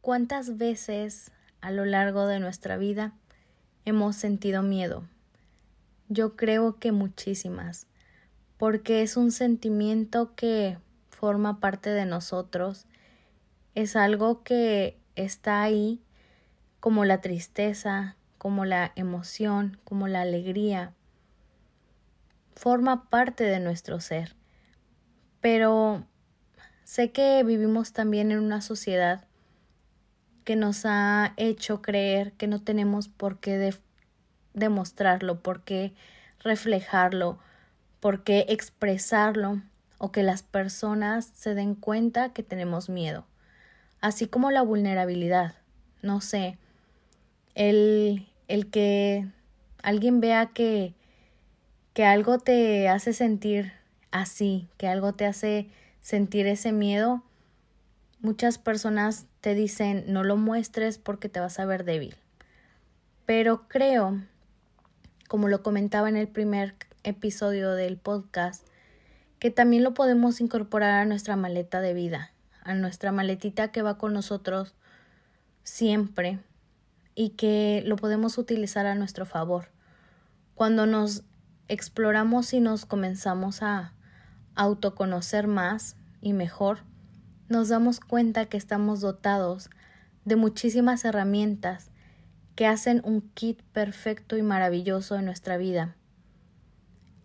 ¿Cuántas veces a lo largo de nuestra vida hemos sentido miedo? Yo creo que muchísimas, porque es un sentimiento que forma parte de nosotros, es algo que está ahí como la tristeza, como la emoción, como la alegría, forma parte de nuestro ser. Pero sé que vivimos también en una sociedad que nos ha hecho creer que no tenemos por qué demostrarlo, por qué reflejarlo, por qué expresarlo o que las personas se den cuenta que tenemos miedo, así como la vulnerabilidad. No sé, el, el que alguien vea que, que algo te hace sentir así, que algo te hace sentir ese miedo, muchas personas te dicen no lo muestres porque te vas a ver débil. Pero creo, como lo comentaba en el primer episodio del podcast, que también lo podemos incorporar a nuestra maleta de vida, a nuestra maletita que va con nosotros siempre y que lo podemos utilizar a nuestro favor. Cuando nos exploramos y nos comenzamos a autoconocer más y mejor, nos damos cuenta que estamos dotados de muchísimas herramientas que hacen un kit perfecto y maravilloso en nuestra vida.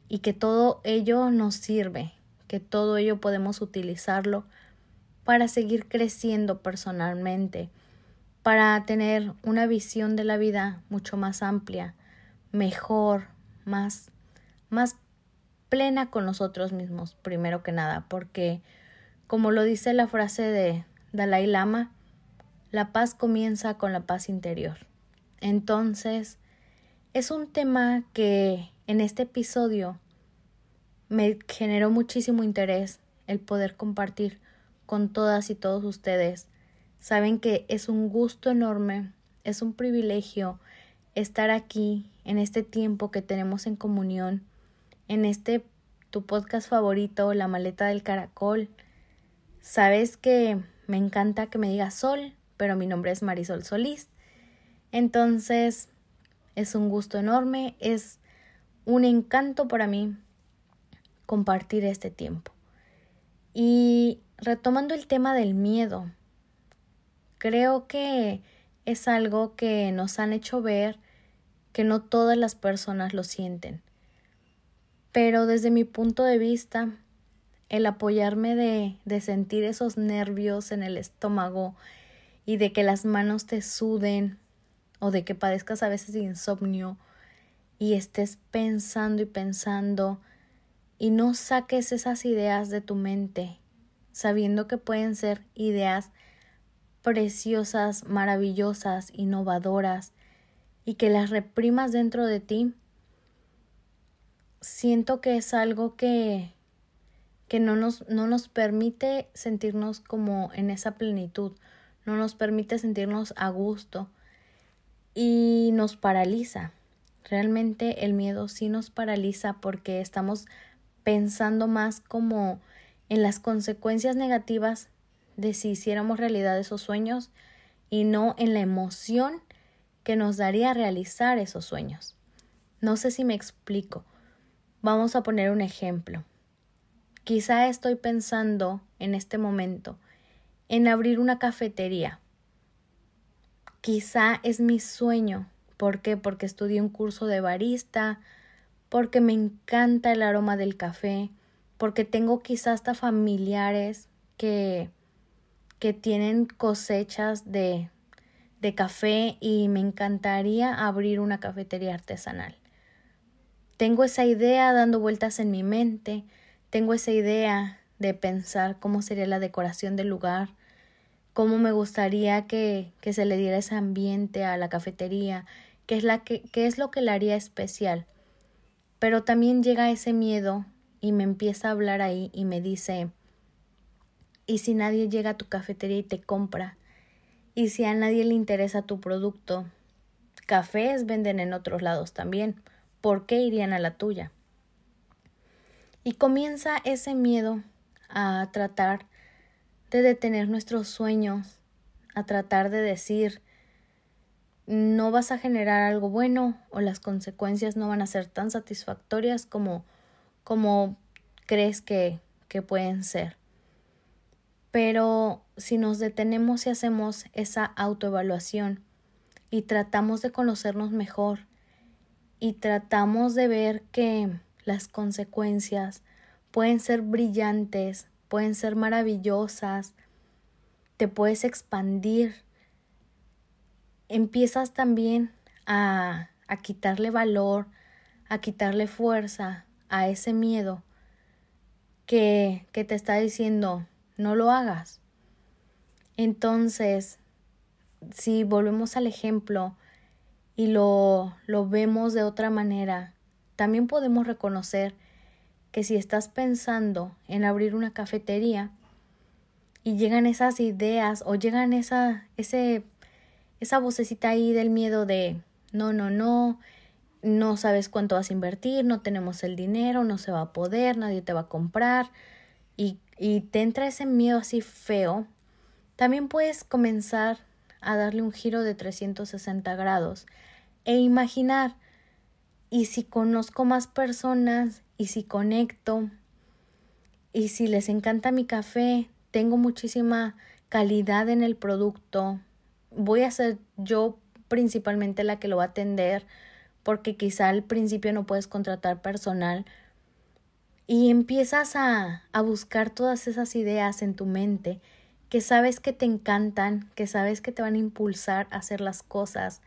Y que todo ello nos sirve, que todo ello podemos utilizarlo para seguir creciendo personalmente, para tener una visión de la vida mucho más amplia, mejor, más más plena con nosotros mismos, primero que nada, porque como lo dice la frase de Dalai Lama, la paz comienza con la paz interior. Entonces, es un tema que en este episodio me generó muchísimo interés el poder compartir con todas y todos ustedes. Saben que es un gusto enorme, es un privilegio estar aquí en este tiempo que tenemos en comunión, en este tu podcast favorito, La maleta del caracol, Sabes que me encanta que me digas Sol, pero mi nombre es Marisol Solís. Entonces, es un gusto enorme, es un encanto para mí compartir este tiempo. Y retomando el tema del miedo, creo que es algo que nos han hecho ver que no todas las personas lo sienten. Pero desde mi punto de vista, el apoyarme de, de sentir esos nervios en el estómago y de que las manos te suden o de que padezcas a veces de insomnio y estés pensando y pensando y no saques esas ideas de tu mente, sabiendo que pueden ser ideas preciosas, maravillosas, innovadoras, y que las reprimas dentro de ti, siento que es algo que, que no nos, no nos permite sentirnos como en esa plenitud, no nos permite sentirnos a gusto y nos paraliza. Realmente el miedo sí nos paraliza porque estamos pensando más como en las consecuencias negativas de si hiciéramos realidad esos sueños y no en la emoción que nos daría realizar esos sueños. No sé si me explico. Vamos a poner un ejemplo. Quizá estoy pensando en este momento en abrir una cafetería. Quizá es mi sueño. ¿Por qué? Porque estudié un curso de barista, porque me encanta el aroma del café, porque tengo quizá hasta familiares que, que tienen cosechas de, de café y me encantaría abrir una cafetería artesanal. Tengo esa idea dando vueltas en mi mente, tengo esa idea de pensar cómo sería la decoración del lugar, cómo me gustaría que, que se le diera ese ambiente a la cafetería, qué es, la que, qué es lo que la haría especial. Pero también llega ese miedo y me empieza a hablar ahí y me dice, ¿y si nadie llega a tu cafetería y te compra? ¿Y si a nadie le interesa tu producto? Cafés venden en otros lados también. ¿Por qué irían a la tuya? Y comienza ese miedo a tratar de detener nuestros sueños, a tratar de decir no vas a generar algo bueno o las consecuencias no van a ser tan satisfactorias como, como crees que, que pueden ser. Pero si nos detenemos y hacemos esa autoevaluación y tratamos de conocernos mejor y tratamos de ver que las consecuencias. Pueden ser brillantes, pueden ser maravillosas, te puedes expandir. Empiezas también a, a quitarle valor, a quitarle fuerza a ese miedo que, que te está diciendo no lo hagas. Entonces, si volvemos al ejemplo y lo, lo vemos de otra manera, también podemos reconocer que si estás pensando en abrir una cafetería y llegan esas ideas o llegan esa, ese esa vocecita ahí del miedo de no, no, no, no sabes cuánto vas a invertir, no tenemos el dinero, no se va a poder, nadie te va a comprar y, y te entra ese miedo así feo, también puedes comenzar a darle un giro de 360 grados e imaginar y si conozco más personas y si conecto y si les encanta mi café, tengo muchísima calidad en el producto, voy a ser yo principalmente la que lo va a atender porque quizá al principio no puedes contratar personal y empiezas a, a buscar todas esas ideas en tu mente que sabes que te encantan, que sabes que te van a impulsar a hacer las cosas,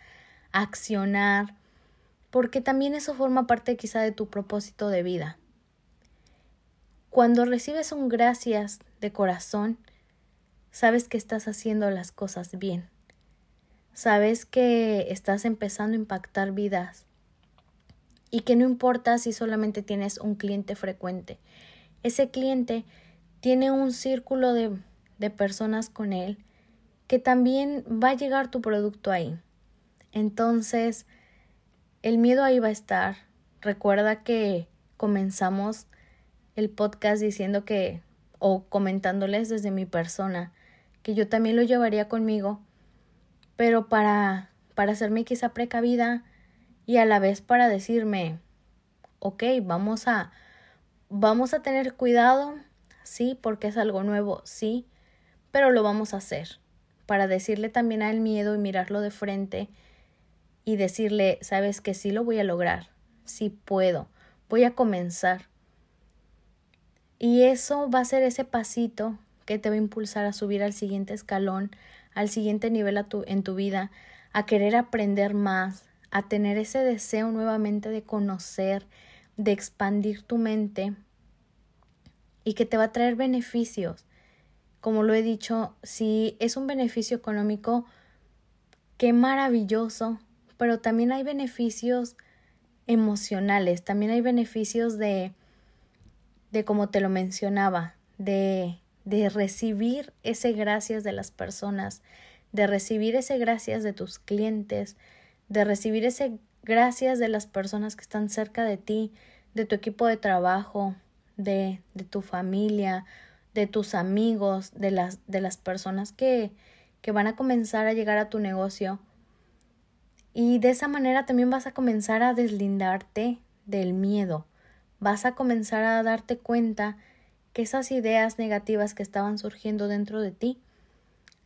a accionar, porque también eso forma parte quizá de tu propósito de vida. Cuando recibes un gracias de corazón, sabes que estás haciendo las cosas bien sabes que estás empezando a impactar vidas y que no importa si solamente tienes un cliente frecuente. Ese cliente tiene un círculo de, de personas con él que también va a llegar tu producto ahí. Entonces, el miedo ahí va a estar. Recuerda que comenzamos el podcast diciendo que, o comentándoles desde mi persona, que yo también lo llevaría conmigo pero para, para hacerme quizá precavida y a la vez para decirme, ok, vamos a, vamos a tener cuidado, sí, porque es algo nuevo, sí, pero lo vamos a hacer, para decirle también al miedo y mirarlo de frente y decirle, sabes que sí lo voy a lograr, sí puedo, voy a comenzar. Y eso va a ser ese pasito que te va a impulsar a subir al siguiente escalón, al siguiente nivel en tu vida, a querer aprender más, a tener ese deseo nuevamente de conocer, de expandir tu mente y que te va a traer beneficios. Como lo he dicho, si es un beneficio económico, qué maravilloso, pero también hay beneficios emocionales, también hay beneficios de, de como te lo mencionaba, de de recibir ese gracias de las personas, de recibir ese gracias de tus clientes, de recibir ese gracias de las personas que están cerca de ti, de tu equipo de trabajo, de, de tu familia, de tus amigos, de las, de las personas que, que van a comenzar a llegar a tu negocio. Y de esa manera también vas a comenzar a deslindarte del miedo. Vas a comenzar a darte cuenta que esas ideas negativas que estaban surgiendo dentro de ti,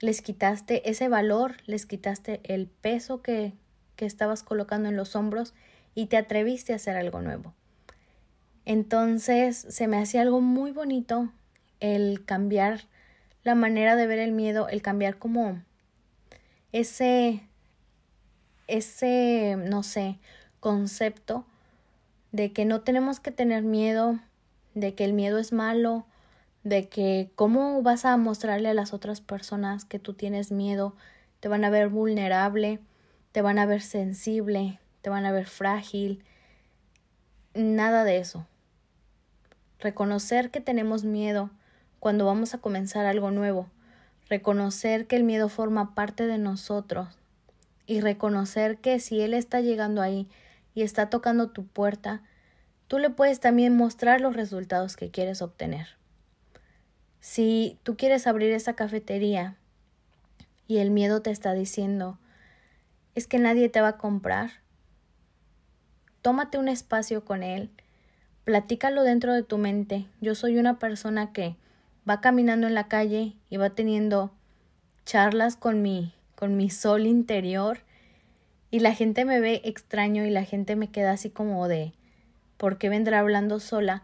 les quitaste ese valor, les quitaste el peso que, que estabas colocando en los hombros y te atreviste a hacer algo nuevo. Entonces se me hacía algo muy bonito el cambiar la manera de ver el miedo, el cambiar como ese, ese, no sé, concepto de que no tenemos que tener miedo de que el miedo es malo, de que cómo vas a mostrarle a las otras personas que tú tienes miedo, te van a ver vulnerable, te van a ver sensible, te van a ver frágil, nada de eso. Reconocer que tenemos miedo cuando vamos a comenzar algo nuevo, reconocer que el miedo forma parte de nosotros y reconocer que si Él está llegando ahí y está tocando tu puerta, tú le puedes también mostrar los resultados que quieres obtener. Si tú quieres abrir esa cafetería y el miedo te está diciendo es que nadie te va a comprar. Tómate un espacio con él, platícalo dentro de tu mente. Yo soy una persona que va caminando en la calle y va teniendo charlas con mi con mi sol interior y la gente me ve extraño y la gente me queda así como de ¿por qué vendrá hablando sola?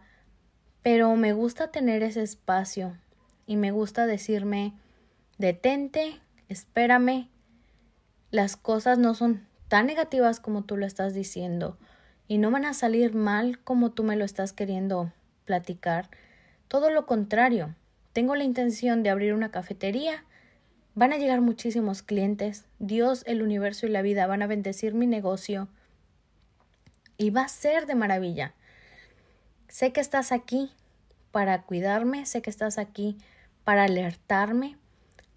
Pero me gusta tener ese espacio y me gusta decirme detente, espérame, las cosas no son tan negativas como tú lo estás diciendo y no van a salir mal como tú me lo estás queriendo platicar. Todo lo contrario, tengo la intención de abrir una cafetería, van a llegar muchísimos clientes, Dios, el universo y la vida van a bendecir mi negocio. Y va a ser de maravilla. Sé que estás aquí para cuidarme, sé que estás aquí para alertarme,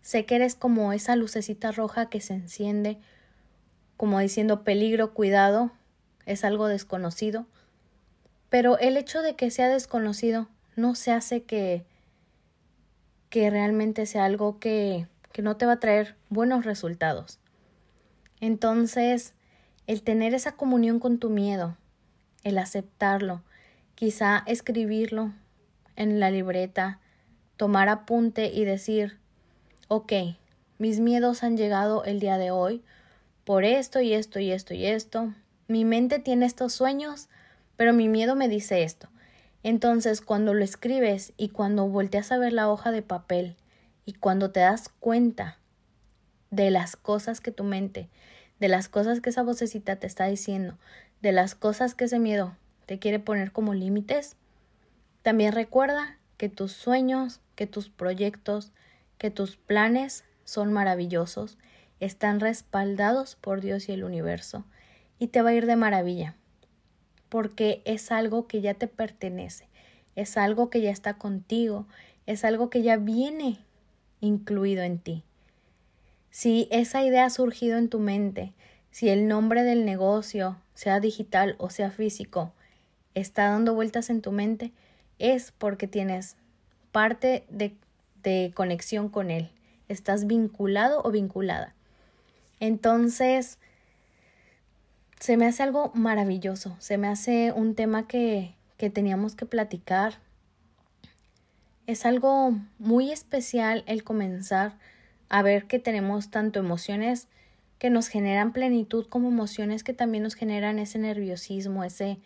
sé que eres como esa lucecita roja que se enciende, como diciendo peligro, cuidado, es algo desconocido, pero el hecho de que sea desconocido no se hace que que realmente sea algo que, que no te va a traer buenos resultados. Entonces, el tener esa comunión con tu miedo, el aceptarlo, quizá escribirlo en la libreta, tomar apunte y decir, ok, mis miedos han llegado el día de hoy por esto y esto y esto y esto. Mi mente tiene estos sueños, pero mi miedo me dice esto. Entonces, cuando lo escribes y cuando volteas a ver la hoja de papel y cuando te das cuenta de las cosas que tu mente, de las cosas que esa vocecita te está diciendo, de las cosas que ese miedo te quiere poner como límites, también recuerda que tus sueños, que tus proyectos, que tus planes son maravillosos, están respaldados por Dios y el universo, y te va a ir de maravilla porque es algo que ya te pertenece, es algo que ya está contigo, es algo que ya viene incluido en ti. Si esa idea ha surgido en tu mente, si el nombre del negocio, sea digital o sea físico, está dando vueltas en tu mente, es porque tienes parte de, de conexión con él. Estás vinculado o vinculada. Entonces, se me hace algo maravilloso, se me hace un tema que, que teníamos que platicar. Es algo muy especial el comenzar a ver que tenemos tanto emociones que nos generan plenitud como emociones que también nos generan ese nerviosismo, ese,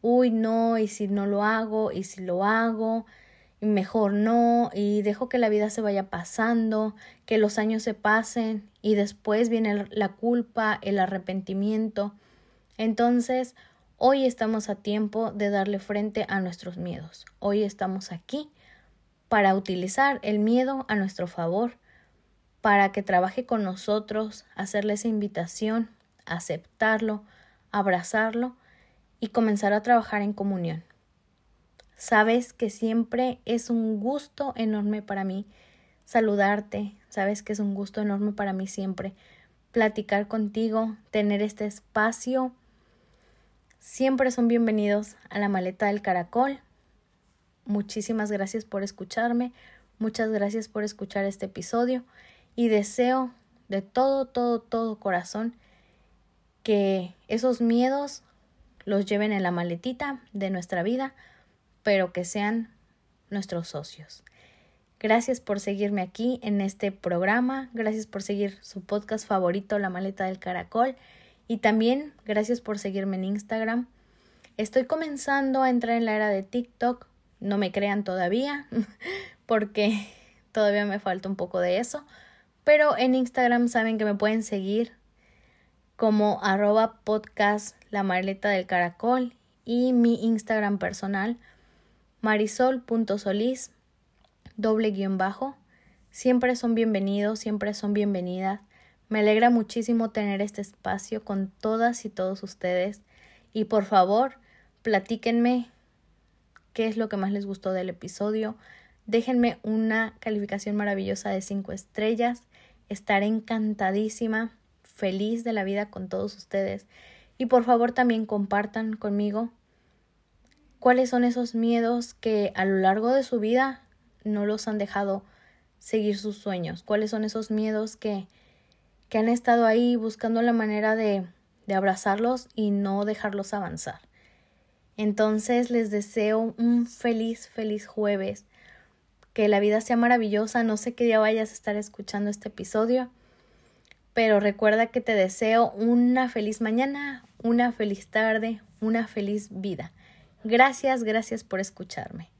uy, no, y si no lo hago, y si lo hago, y mejor no, y dejo que la vida se vaya pasando, que los años se pasen, y después viene la culpa, el arrepentimiento. Entonces, hoy estamos a tiempo de darle frente a nuestros miedos. Hoy estamos aquí para utilizar el miedo a nuestro favor, para que trabaje con nosotros, hacerle esa invitación, aceptarlo, abrazarlo y comenzar a trabajar en comunión. Sabes que siempre es un gusto enorme para mí saludarte, sabes que es un gusto enorme para mí siempre platicar contigo, tener este espacio Siempre son bienvenidos a la maleta del caracol. Muchísimas gracias por escucharme, muchas gracias por escuchar este episodio y deseo de todo, todo, todo corazón que esos miedos los lleven en la maletita de nuestra vida, pero que sean nuestros socios. Gracias por seguirme aquí en este programa, gracias por seguir su podcast favorito, La Maleta del Caracol. Y también gracias por seguirme en Instagram. Estoy comenzando a entrar en la era de TikTok. No me crean todavía porque todavía me falta un poco de eso. Pero en Instagram saben que me pueden seguir como arroba podcast la del caracol y mi Instagram personal marisol.solís doble guion bajo. Siempre son bienvenidos, siempre son bienvenidas. Me alegra muchísimo tener este espacio con todas y todos ustedes y por favor platíquenme qué es lo que más les gustó del episodio. Déjenme una calificación maravillosa de 5 estrellas. Estaré encantadísima, feliz de la vida con todos ustedes. Y por favor también compartan conmigo cuáles son esos miedos que a lo largo de su vida no los han dejado seguir sus sueños, cuáles son esos miedos que, que han estado ahí buscando la manera de, de abrazarlos y no dejarlos avanzar. Entonces les deseo un feliz, feliz jueves, que la vida sea maravillosa, no sé qué día vayas a estar escuchando este episodio, pero recuerda que te deseo una feliz mañana, una feliz tarde, una feliz vida. Gracias, gracias por escucharme.